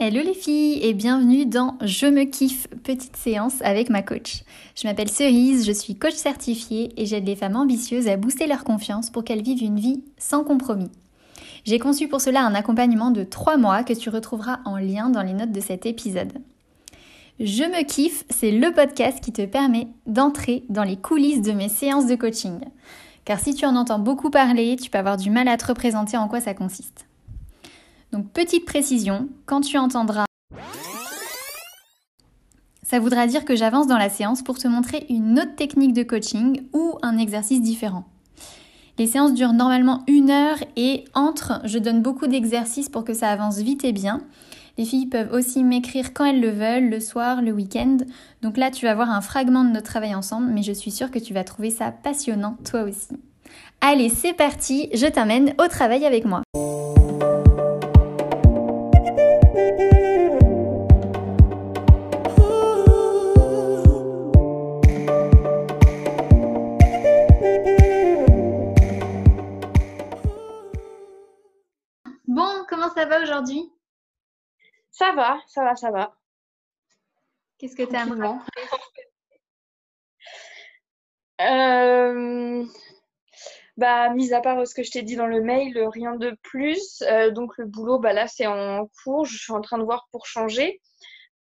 Hello les filles et bienvenue dans Je me kiffe, petite séance avec ma coach. Je m'appelle Cerise, je suis coach certifiée et j'aide les femmes ambitieuses à booster leur confiance pour qu'elles vivent une vie sans compromis. J'ai conçu pour cela un accompagnement de 3 mois que tu retrouveras en lien dans les notes de cet épisode. Je me kiffe, c'est le podcast qui te permet d'entrer dans les coulisses de mes séances de coaching. Car si tu en entends beaucoup parler, tu peux avoir du mal à te représenter en quoi ça consiste. Donc petite précision, quand tu entendras ça voudra dire que j'avance dans la séance pour te montrer une autre technique de coaching ou un exercice différent. Les séances durent normalement une heure et entre, je donne beaucoup d'exercices pour que ça avance vite et bien. Les filles peuvent aussi m'écrire quand elles le veulent, le soir, le week-end. Donc là, tu vas voir un fragment de notre travail ensemble, mais je suis sûre que tu vas trouver ça passionnant toi aussi. Allez, c'est parti, je t'amène au travail avec moi. Aujourd'hui Ça va, ça va, ça va. Qu'est-ce que tu as euh, bah, mis à part ce que je t'ai dit dans le mail, rien de plus. Euh, donc le boulot, bah là, c'est en cours. Je suis en train de voir pour changer.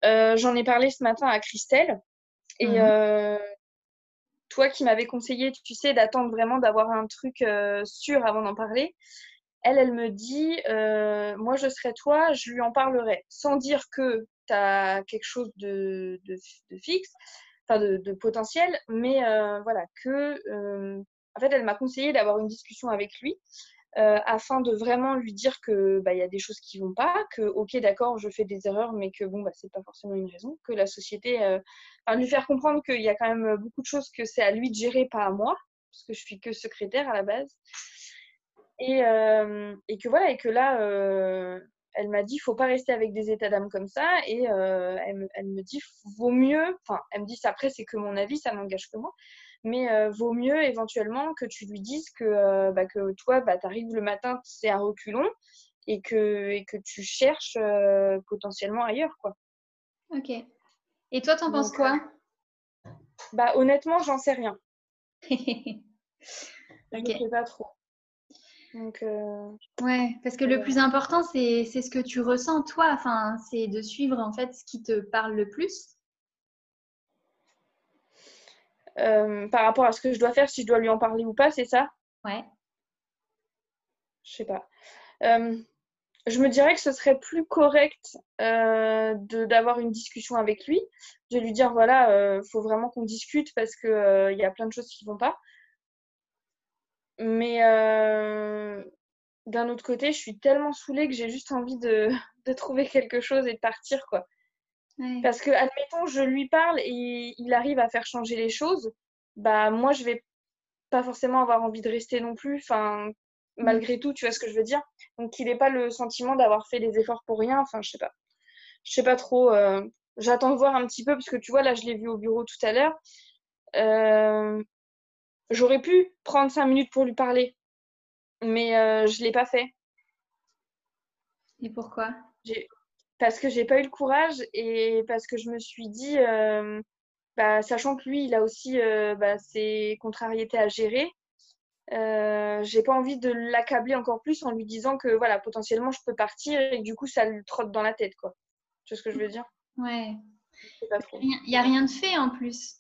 Euh, j'en ai parlé ce matin à Christelle. Et mhm. toi qui m'avais conseillé, tu sais, d'attendre vraiment d'avoir un truc sûr avant d'en parler elle, elle me dit, euh, moi je serais toi, je lui en parlerai, sans dire que tu as quelque chose de, fixe, enfin de, potentiel, mais euh, voilà, que, euh, en fait, elle m'a conseillé d'avoir une discussion avec lui. afin de vraiment lui dire que bah, y a des choses qui vont pas, que ok d'accord je fais des erreurs mais que bon bah c'est pas forcément une raison, que la société, enfin, lui faire comprendre qu'il y a quand même beaucoup de choses que c'est à lui de gérer pas à moi parce que je suis que secrétaire à la base et, euh, et, que voilà, et que là, euh, elle m'a dit, faut pas rester avec des états d'âme comme ça. Et euh, elle, elle, me dit, vaut mieux, enfin, elle me dit, après, c'est que mon avis, ça n'engage que moi, mais vaut mieux éventuellement que tu lui dises que, bah, que toi, bah, tu arrives le matin, c'est un reculon, et que, et que tu cherches potentiellement ailleurs, quoi. Ok. Et toi, t'en penses quoi? Bah, honnêtement, j'en sais rien. ok. Je sais pas trop. Donc, euh, Ouais, parce que le plus important, c'est ce que tu ressens toi. Enfin, c'est de suivre en fait ce qui te parle le plus. Euh, par rapport à ce que je dois faire, si je dois lui en parler ou pas, c'est ça? Ouais. Je sais pas. Euh, je me dirais que ce serait plus correct d'avoir une discussion avec lui, de lui dire voilà, il faut vraiment qu'on discute parce qu'il il y a plein de choses qui vont pas. Mais euh, d'un autre côté, je suis tellement saoulée que j'ai juste envie de, de, trouver quelque chose et de partir, quoi. Parce que, admettons, je lui parle et il arrive à faire changer les choses, bah moi, je vais pas forcément avoir envie de rester non plus, enfin, malgré tout, tu vois ce que je veux dire. Donc, qu'il n'ait pas le sentiment d'avoir fait des efforts pour rien, enfin, je sais pas. Je sais pas trop. Euh, j'attends de voir un petit peu, parce que tu vois, là, je l'ai vu au bureau tout à l'heure. Euh, J'aurais pu prendre cinq minutes pour lui parler, mais euh, je ne l'ai pas fait. Et pourquoi? Parce que j'ai pas eu le courage et parce que je me suis dit, euh, bah, sachant que lui, il a aussi euh, bah, ses contrariétés à gérer, j'ai pas envie de l'accabler encore plus en lui disant que voilà, potentiellement je peux partir et du coup ça lui trotte dans la tête, quoi. Tu vois ce que je veux dire? Ouais. Il n'y a rien de fait en plus.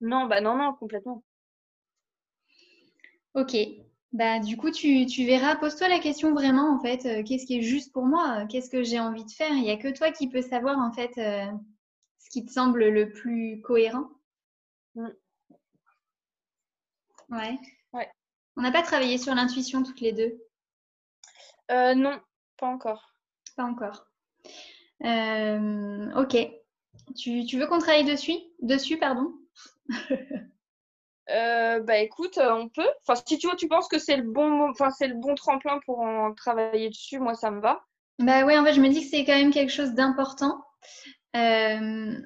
Non, bah non, non, complètement. Ok. Bah, du coup, tu, verras, pose-toi la question vraiment, en fait, euh, qu'est-ce qui est juste pour moi? Qu'est-ce que j'ai envie de faire? Il n'y a que toi qui peux savoir, en fait, euh, ce qui te semble le plus cohérent. Mm. Ouais. Ouais. On n'a pas travaillé sur l'intuition toutes les deux? Euh, Non, pas encore. Pas encore. ok. Tu, tu veux qu'on travaille dessus? Dessus, pardon? Euh, bah écoute, euh, on peut. Enfin, si tu vois, tu penses que c'est le bon, enfin c'est le bon tremplin pour en travailler dessus, moi ça me va. Bah ouais, en fait, je me dis que c'est quand même quelque chose d'important. Euh...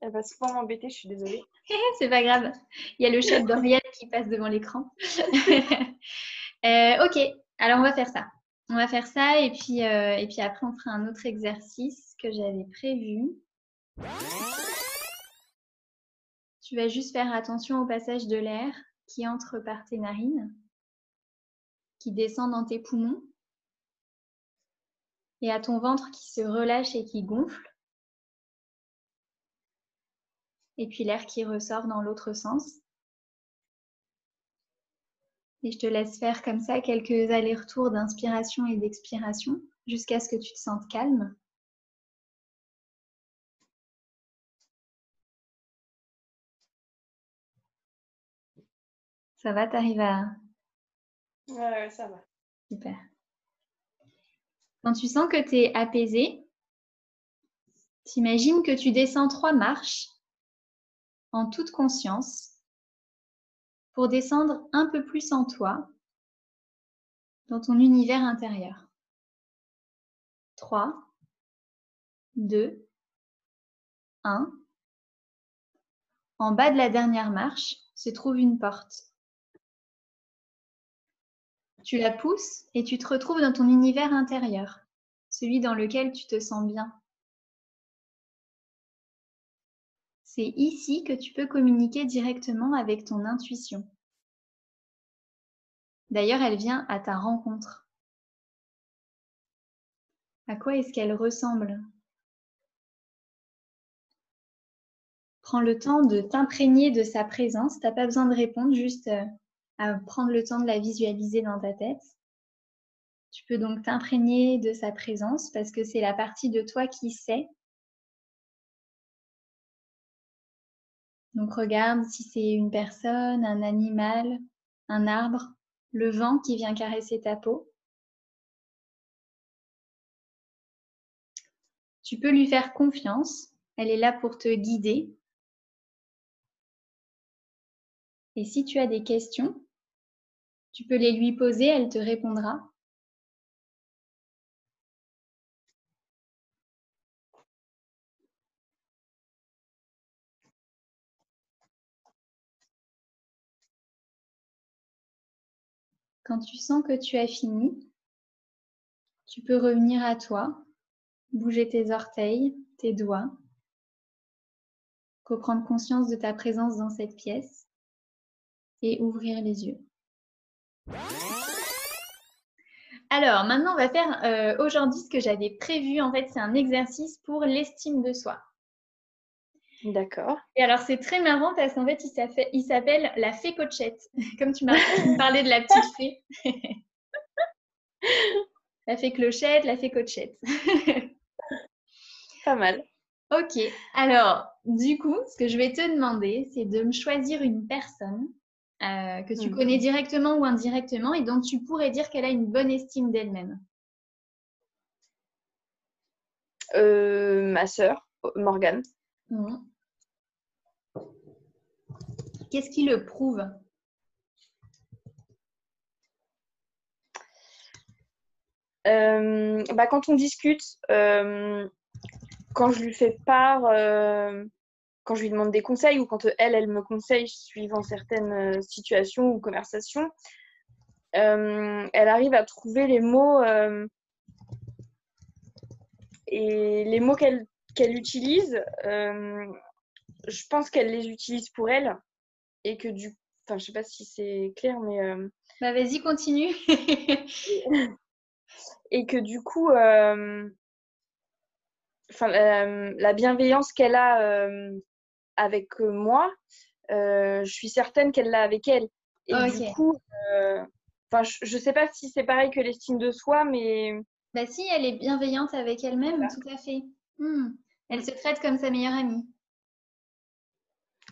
Elle va souvent m'embêter, je suis désolée. c'est pas grave. Il y a le chat d'Oriel qui passe devant l'écran. Euh, ok, alors on va faire ça. On va faire ça et puis, et puis après, on fera un autre exercice que j'avais prévu. Tu vas juste faire attention au passage de l'air qui entre par tes narines, qui descend dans tes poumons, et à ton ventre qui se relâche et qui gonfle. Et puis l'air qui ressort dans l'autre sens. Et je te laisse faire comme ça quelques allers-retours d'inspiration et d'expiration jusqu'à ce que tu te sentes calme. Ça va, t'arrives à... Ouais, ça va. Super. Quand tu sens que tu es apaisé, t'imagines que tu descends trois marches en toute conscience pour descendre un peu plus en toi, dans ton univers intérieur. 3, 2, 1. En bas de la dernière marche se trouve une porte. Tu la pousses et tu te retrouves dans ton univers intérieur, celui dans lequel tu te sens bien. C'est ici que tu peux communiquer directement avec ton intuition. D'ailleurs, elle vient à ta rencontre. À quoi est-ce qu'elle ressemble? Prends le temps de t'imprégner de sa présence. Tu n'as pas besoin de répondre, juste euh, à prendre le temps de la visualiser dans ta tête. Tu peux donc t'imprégner de sa présence parce que c'est la partie de toi qui sait Donc regarde si c'est une personne, un animal, un arbre, le vent qui vient caresser ta peau. Tu peux lui faire confiance, elle est là pour te guider. Et si tu as des questions, tu peux les lui poser, elle te répondra. Quand tu sens que tu as fini, tu peux revenir à toi, bouger tes orteils, tes doigts, reprendre conscience de ta présence dans cette pièce et ouvrir les yeux. Alors, maintenant, on va faire euh, aujourd'hui ce que j'avais prévu. En fait, c'est un exercice pour l'estime de soi. D'accord. Et alors, c'est très marrant parce qu'en fait, il s'appelle la fée cochette. Comme tu m'as parlé de la petite fée. la fée clochette, la fée cochette. Pas mal. Ok. Alors, du coup, ce que je vais te demander, c'est de me choisir une personne euh, que tu mhm. connais directement ou indirectement et dont tu pourrais dire qu'elle a une bonne estime d'elle-même. Euh, ma sœur, Morgane. Mhm. Qu'est-ce qui le prouve? Euh, bah, Quand on discute, quand je lui fais part, quand je lui demande des conseils ou quand elle, elle me conseille suivant certaines situations ou conversations, elle arrive à trouver les mots et les mots qu'elle utilise, je pense qu'elle les utilise pour elle et que du enfin je sais pas si c'est clair mais euh, bah vas-y continue. et que du coup euh, enfin la, bienveillance qu'elle a euh, avec moi je suis certaine qu'elle l'a avec elle. Et du coup enfin je, sais pas si c'est pareil que l'estime de soi mais bah si elle est bienveillante avec elle-même tout à fait. Hmm. elle se traite comme sa meilleure amie.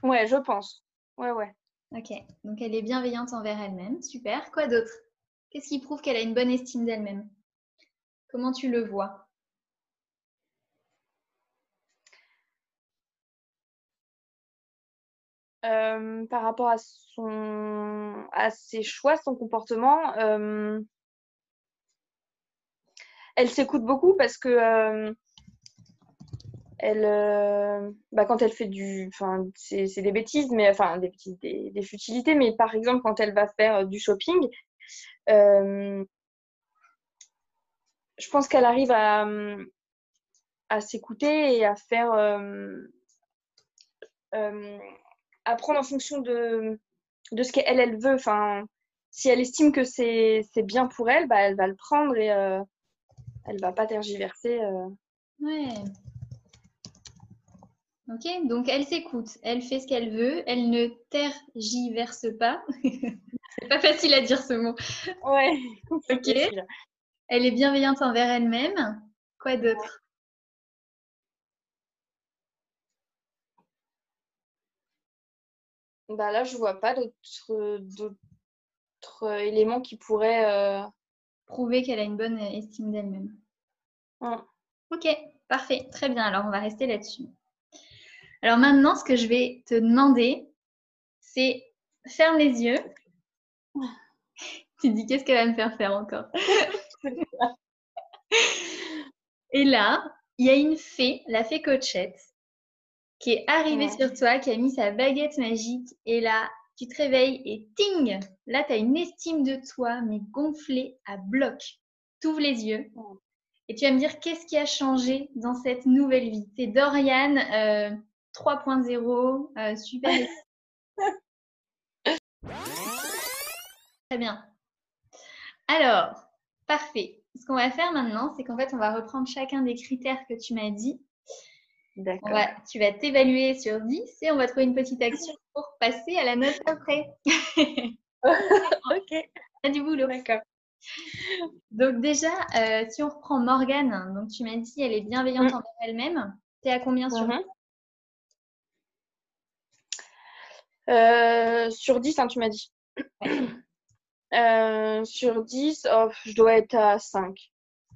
Ouais je pense. Ouais, ouais. Ok, donc elle est bienveillante envers elle-même. Super. Quoi d'autre? Qu'est-ce qui prouve qu'elle a une bonne estime d'elle-même? Comment tu le vois? Euh, Par rapport à, ses choix, son comportement, euh, elle s'écoute beaucoup parce que euh, bah, quand elle fait du, c'est, des bêtises, mais enfin des bêtises, des, futilités, mais par exemple quand elle va faire du shopping, je pense qu'elle arrive à, à s'écouter et à faire. À prendre en fonction de, de ce qu'elle elle veut. Enfin, si elle estime que c'est bien pour elle, bah, elle va le prendre et elle va pas tergiverser. Ouais. Ok, donc elle s'écoute, elle fait ce qu'elle veut, elle ne tergiverse pas. c'est pas facile à dire ce mot. Ouais. ok. Elle est bienveillante envers elle-même. Quoi d'autre? Bah là, je vois pas d'autres éléments qui pourraient euh, prouver qu'elle a une bonne estime d'elle-même. Ok, parfait, très bien. Alors on va rester là-dessus. Alors maintenant, ce que je vais te demander, c'est ferme les yeux. tu dis qu'est-ce qu'elle va me faire faire encore? Et là, il y a une fée, la fée Cochette, qui est arrivée sur toi, qui a mis sa baguette magique. Et là, tu te réveilles et ting Là, tu as une estime de toi, mais gonflée à bloc. Tu ouvres les yeux. Et tu vas me dire qu'est-ce qui a changé dans cette nouvelle vie? C'est Dorian, euh, 3.0, euh, super. Très bien. Alors, parfait. Ce qu'on va faire maintenant, c'est qu'en fait, on va reprendre chacun des critères que tu m'as dit. D'accord. Tu vas t'évaluer sur 10 et on va trouver une petite action pour passer à la note après. ok. a du boulot. D'accord. Donc déjà, euh, si on reprend Morgane, donc tu m'as dit elle est bienveillante mm. envers elle-même. Tu es à combien sur 10 Euh, sur 10, hein, tu m'as dit. Euh, sur 10, je dois être à 5.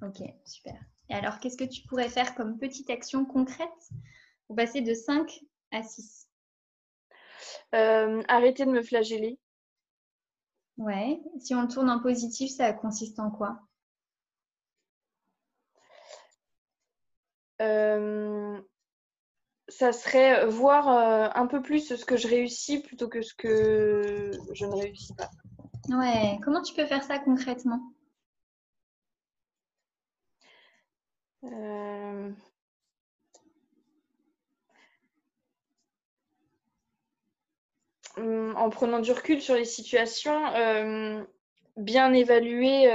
Ok, super. Et alors, qu'est-ce que tu pourrais faire comme petite action concrète pour passer de 5 à 6 euh, Arrêter de me flageller. Ouais. Si on le tourne en positif, ça consiste en quoi? Ça serait voir euh, un peu plus ce que je réussis plutôt que ce que je ne réussis pas. Ouais, comment tu peux faire ça concrètement? Euh, hum, En prenant du recul sur les situations, euh, bien évaluer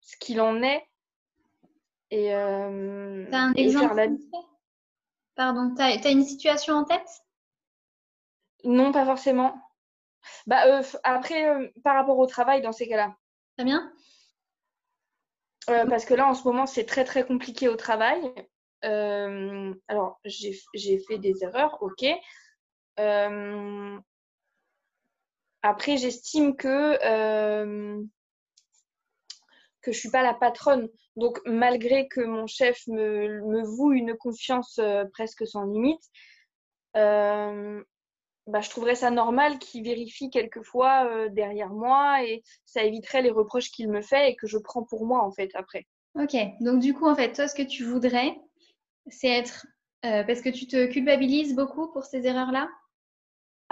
ce qu'il en est et, un exemple faire Pardon, tu as, une situation en tête? Non, pas forcément. Bah, euh, après, euh, par rapport au travail, dans ces cas-là. Très bien. Euh, parce que là, en ce moment, c'est très, très compliqué au travail. alors, j'ai fait des erreurs, ok. après, j'estime que que je suis pas la patronne. Donc, malgré que mon chef me, me voue une confiance euh, presque sans limite, euh, bah, je trouverais ça normal qu'il vérifie quelquefois euh, derrière moi et ça éviterait les reproches qu'il me fait et que je prends pour moi, en fait, après. Ok, donc du coup, en fait, toi, ce que tu voudrais, c'est être... parce que tu te culpabilises beaucoup pour ces erreurs-là?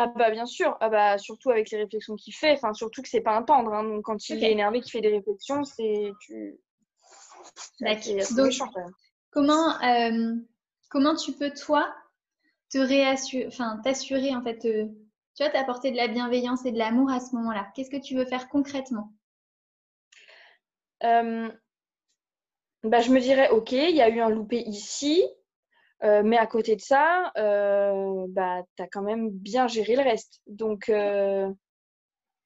Ah bah bien sûr, ah bah surtout avec les réflexions qu'il fait, enfin surtout que c'est pas un tendre, hein. donc quand il est énervé, qu'il fait des réflexions, c'est tu. Donc comment euh, comment tu peux toi te réassurer, enfin t'assurer en fait, tu vois, t'apporter de la bienveillance et de l'amour à ce moment-là. Qu'est-ce que tu veux faire concrètement? Euh, bah, je me dirais ok, il y a eu un loupé ici, euh, mais à côté de ça, euh, bah, tu as quand même bien géré le reste. Donc. Euh,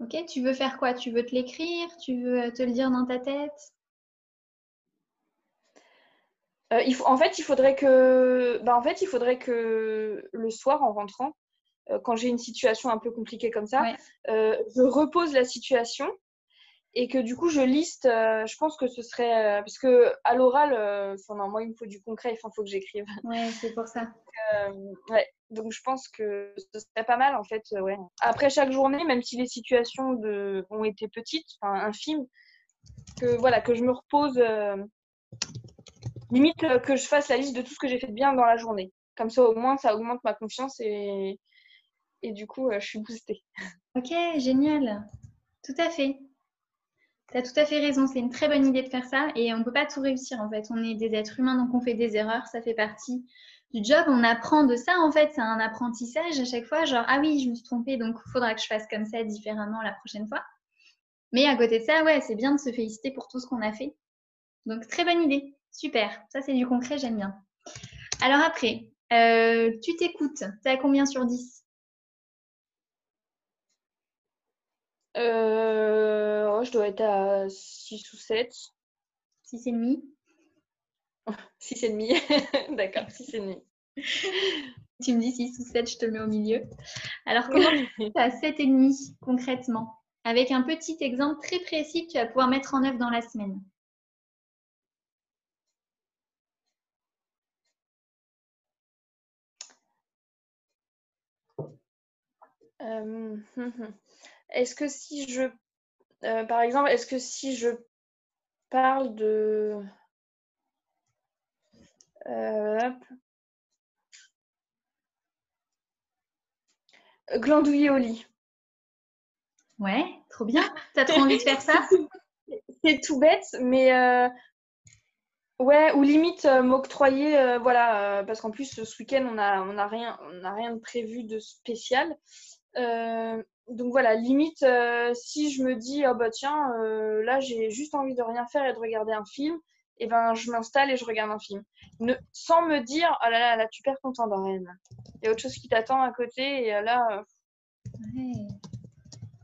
ok, tu veux faire quoi? Tu veux te l'écrire? Tu veux te le dire dans ta tête? Il faut, en fait, il faudrait que, bah, en fait, il faudrait que le soir, en rentrant, quand j'ai une situation un peu compliquée comme ça, je repose la situation et que du coup je liste, euh, je pense que ce serait euh, parce que à l'oral, euh, moi il me faut du concret, il faut que j'écrive. Ouais, c'est pour ça. ouais, donc je pense que ce serait pas mal en fait. ouais. Après chaque journée, même si les situations de, ont été petites, enfin infimes, que voilà que je me repose, limite que je fasse la liste de tout ce que j'ai fait de bien dans la journée. Comme ça au moins ça augmente ma confiance et du coup je suis boostée. Ok, génial. Tout à fait. Tu as tout à fait raison, c'est une très bonne idée de faire ça et on ne peut pas tout réussir en fait. On est des êtres humains donc on fait des erreurs, ça fait partie du job. On apprend de ça en fait, c'est un apprentissage à chaque fois. Genre, ah oui, je me suis trompée donc il faudra que je fasse comme ça différemment la prochaine fois. Mais à côté de ça, ouais, c'est bien de se féliciter pour tout ce qu'on a fait. Donc très bonne idée, super. Ça c'est du concret, j'aime bien. Alors après, euh, tu t'écoutes, tu à combien sur 10 Euh, oh, je dois être à 6 ou 7. 6 et demi 6 et demi. D'accord, 6 et demi. tu me dis 6 ou 7, je te mets au milieu. Alors, comment tu à 7 et demi concrètement? Avec un petit exemple très précis que tu vas pouvoir mettre en œuvre dans la semaine. Euh. Est-ce que si je, euh, par exemple, est-ce que si je parle de, euh, glandouiller au lit. Ouais, trop bien. T'as trop envie de faire ça? C'est tout bête, mais euh, ouais, ou limite m'octroyer, voilà, parce qu'en plus ce week-end on a, on a rien, on a rien de prévu de spécial donc voilà, limite, euh, si je me dis, oh bah tiens, euh, là j'ai juste envie de rien faire et de regarder un film, et eh ben je m'installe et je regarde un film. Ne, sans me dire, oh là là, là tu perds ton temps dans Il y a autre chose qui t'attend à côté, et euh, là. Ouais.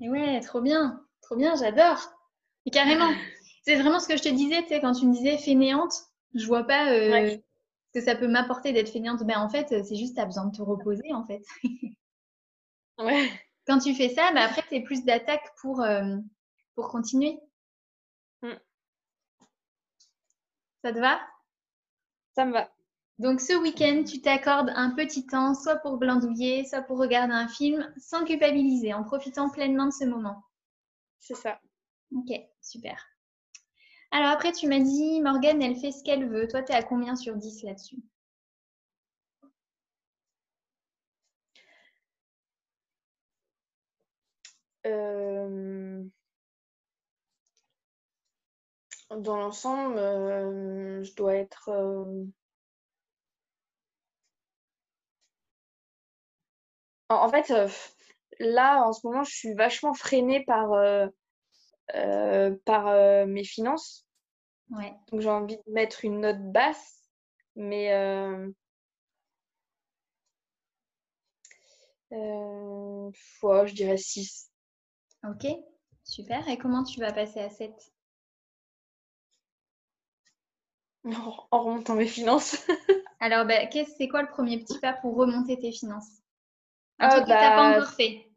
Et ouais, trop bien, trop bien, j'adore. Carrément, c'est vraiment ce que je te disais, tu sais, quand tu me disais fainéante, je vois pas ce que ça peut m'apporter d'être fainéante. Ben en fait, c'est juste, tu as besoin de te reposer, en fait. ouais quand tu fais ça, bah, après, tu es plus d'attaque pour, euh, pour continuer. Mm. Ça te va? Ça me va. Donc ce week-end, tu t'accordes un petit temps, soit pour glandouiller, soit pour regarder un film, sans culpabiliser, en profitant pleinement de ce moment. C'est ça. Ok, super. Alors après, tu m'as dit, Morgane, elle fait ce qu'elle veut. Toi, tu es à combien sur 10 là-dessus? Euh, dans l'ensemble, euh, je dois être. Euh, en fait, là, en ce moment, je suis vachement freinée par, par mes finances. Ouais. Donc, j'ai envie de mettre une note basse, mais. je dirais 6. Ok, super. Et comment tu vas passer à 7 En remontant mes finances. Alors, bah, c'est quoi le premier petit pas pour remonter tes finances? Un truc que tu n'as pas bah, encore fait.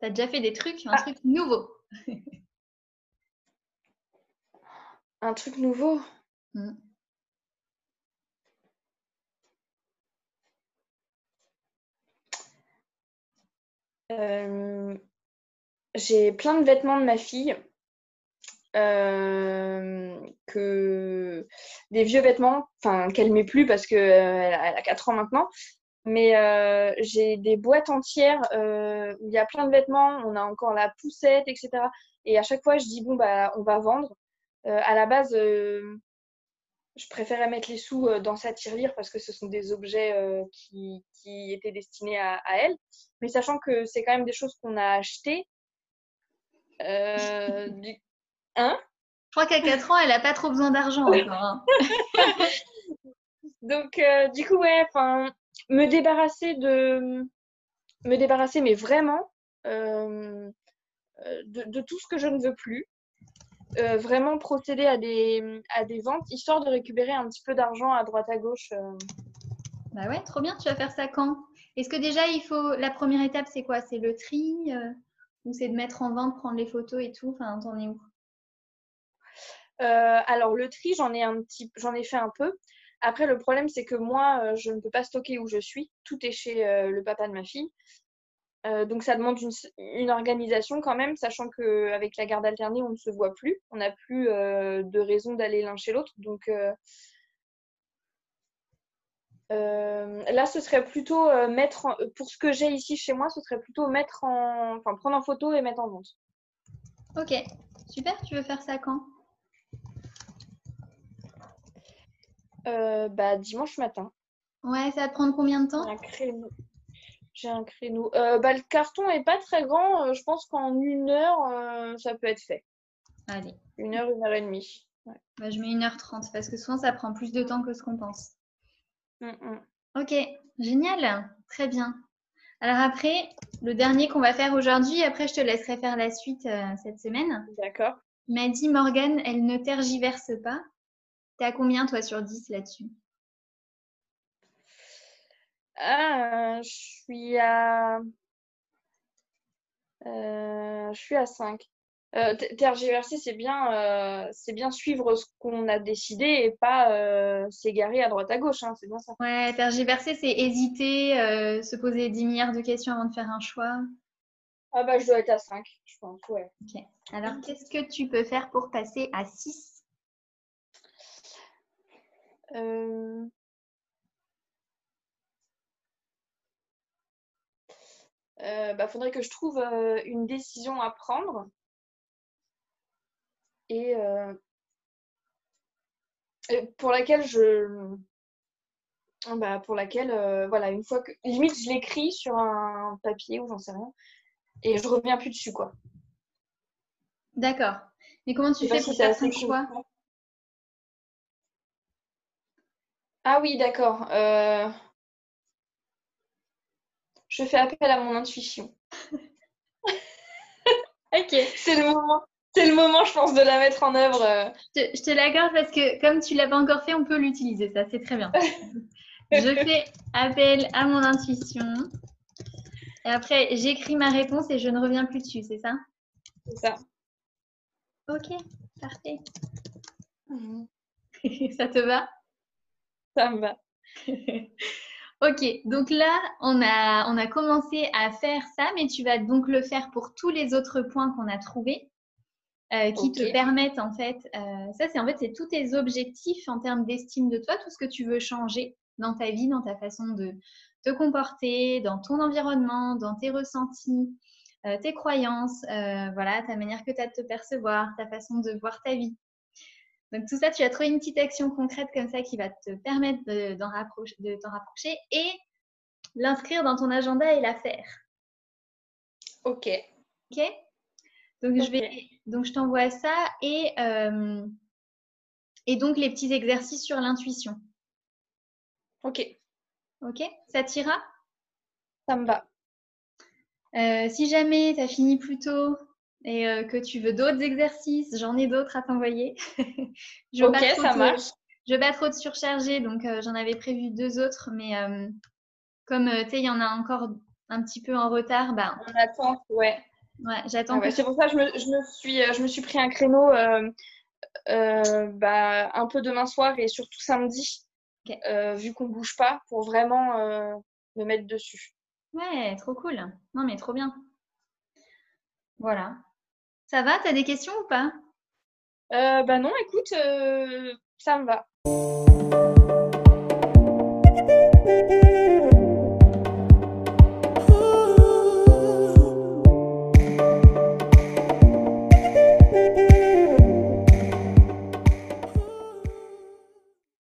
Tu as déjà fait des trucs, un ah. truc nouveau. un truc nouveau mmh. euh, j'ai plein de vêtements de ma fille. Euh, que des vieux vêtements, enfin qu'elle met plus parce qu'elle euh, a 4 ans maintenant. Mais j'ai des boîtes entières où il y a plein de vêtements, on a encore la poussette, etc. Et à chaque fois, je dis bon bah on va vendre. À la base, je préférais mettre les sous dans sa tirelire parce que ce sont des objets qui, qui, étaient destinés à, à, elle. Mais sachant que c'est quand même des choses qu'on a achetées, euh, du... Hein? Je crois qu'à 4 ans, elle n'a pas trop besoin d'argent hein. Donc, euh, du coup, ouais, enfin, me débarrasser de. Me débarrasser, mais vraiment, euh, de, tout ce que je ne veux plus. Vraiment procéder à des, à des ventes, histoire de récupérer un petit peu d'argent à droite à gauche. Bah ouais, trop bien, tu vas faire ça quand? Est-ce que déjà, il faut. La première étape, c'est quoi? C'est le tri ou c'est de mettre en vente, prendre les photos et tout? Enfin, t'en es où? Euh, alors le tri, j'en ai un petit, j'en ai fait un peu. Après, le problème, c'est que moi, euh, je ne peux pas stocker où je suis. Tout est chez euh, le papa de ma fille. Donc ça demande une, organisation quand même, sachant qu'avec la garde alternée, on ne se voit plus. On n'a plus de raison d'aller l'un chez l'autre. Donc euh, là, ce serait plutôt euh, mettre, pour ce que j'ai ici chez moi, ce serait plutôt mettre en, enfin, prendre en photo et mettre en vente. Ok, Super, tu veux faire ça quand? Euh, bah, dimanche matin. Ouais, ça va te prendre combien de temps? Un créneau. J'ai un créneau. Euh, bah, le carton est pas très grand. euh, je pense qu'en une heure, euh, ça peut être fait. Allez, Une heure, une heure et demie. Ouais. bah, je mets 1h30 parce que souvent ça prend plus de temps que ce qu'on pense. Mm, mm. Ok, génial, très bien. Alors après, le dernier qu'on va faire aujourd'hui, après je te laisserai faire la suite euh, cette semaine. D'accord. M'a dit Morgane, elle ne tergiverse pas. T'es à combien toi sur 10 là-dessus? Ah, je suis à. Euh, je suis à 5. Euh, tergiverser, c'est bien, euh, c'est bien suivre ce qu'on a décidé et pas euh, s'égarer à droite à gauche. hein, c'est bien ça. Ouais, tergiverser, c'est hésiter, se poser 10 milliards de questions avant de faire un choix. Ah bah, je dois être à 5, je pense, ouais. Ok. Alors, qu'est-ce que tu peux faire pour passer à 6 Euh, euh, bah, faudrait que je trouve euh, une décision à prendre. Et euh, et pour laquelle je. Bah, pour laquelle, euh, voilà, une fois que. Limite, je l'écris sur un papier ou j'en sais rien. Et je reviens plus dessus, quoi. D'accord. Mais comment tu fais si pour faire ton choix. Ah oui, d'accord. Euh, Je fais appel à mon intuition. Ok. C'est le moment. C'est le moment, je pense, de la mettre en œuvre. euh. Je, je te l'accorde parce que comme tu l'as pas encore fait, on peut l'utiliser. Ça, c'est très bien. je fais appel à mon intuition. Et après, j'écris ma réponse et je ne reviens plus dessus, c'est ça? C'est ça. Ok, parfait. ça te va? Ça me va. Ok, donc là, on a, on a commencé à faire ça, mais tu vas donc le faire pour tous les autres points qu'on a trouvés, euh, qui te permettent en fait, euh, ça c'est en fait c'est tous tes objectifs en termes d'estime de toi, tout ce que tu veux changer dans ta vie, dans ta façon de te comporter, dans ton environnement, dans tes ressentis, euh, tes croyances, voilà, ta manière que tu as de te percevoir, ta façon de voir ta vie. Donc tout ça, tu as trouvé une petite action concrète comme ça qui va te permettre de, d'en rapprocher, de t'en rapprocher et l'inscrire dans ton agenda et la faire. Ok. Ok? Donc je Ok. vais, donc je t'envoie ça et euh, et donc les petits exercices sur l'intuition. Ok. Ok? Ça t'ira Ça me va. Euh, Si jamais tu as fini plus tôt et euh, que tu veux d'autres exercices, j'en ai d'autres à t'envoyer. je Ok, ça marche. Je veux pas trop te surcharger, donc euh, j'en avais prévu deux autres, mais euh, comme tu sais, il y en a encore un petit peu en retard, bah On attend. Ouais. ouais, j'attends Ah ouais, C'est pour ça que je me, je me suis, je me suis pris un créneau bah, un peu demain soir et surtout samedi, vu qu'on bouge pas, pour vraiment me mettre dessus. Ouais, trop cool. Non, mais trop bien. Voilà. Ça va T'as des questions ou pas? Euh, bah non, écoute, euh, ça me va.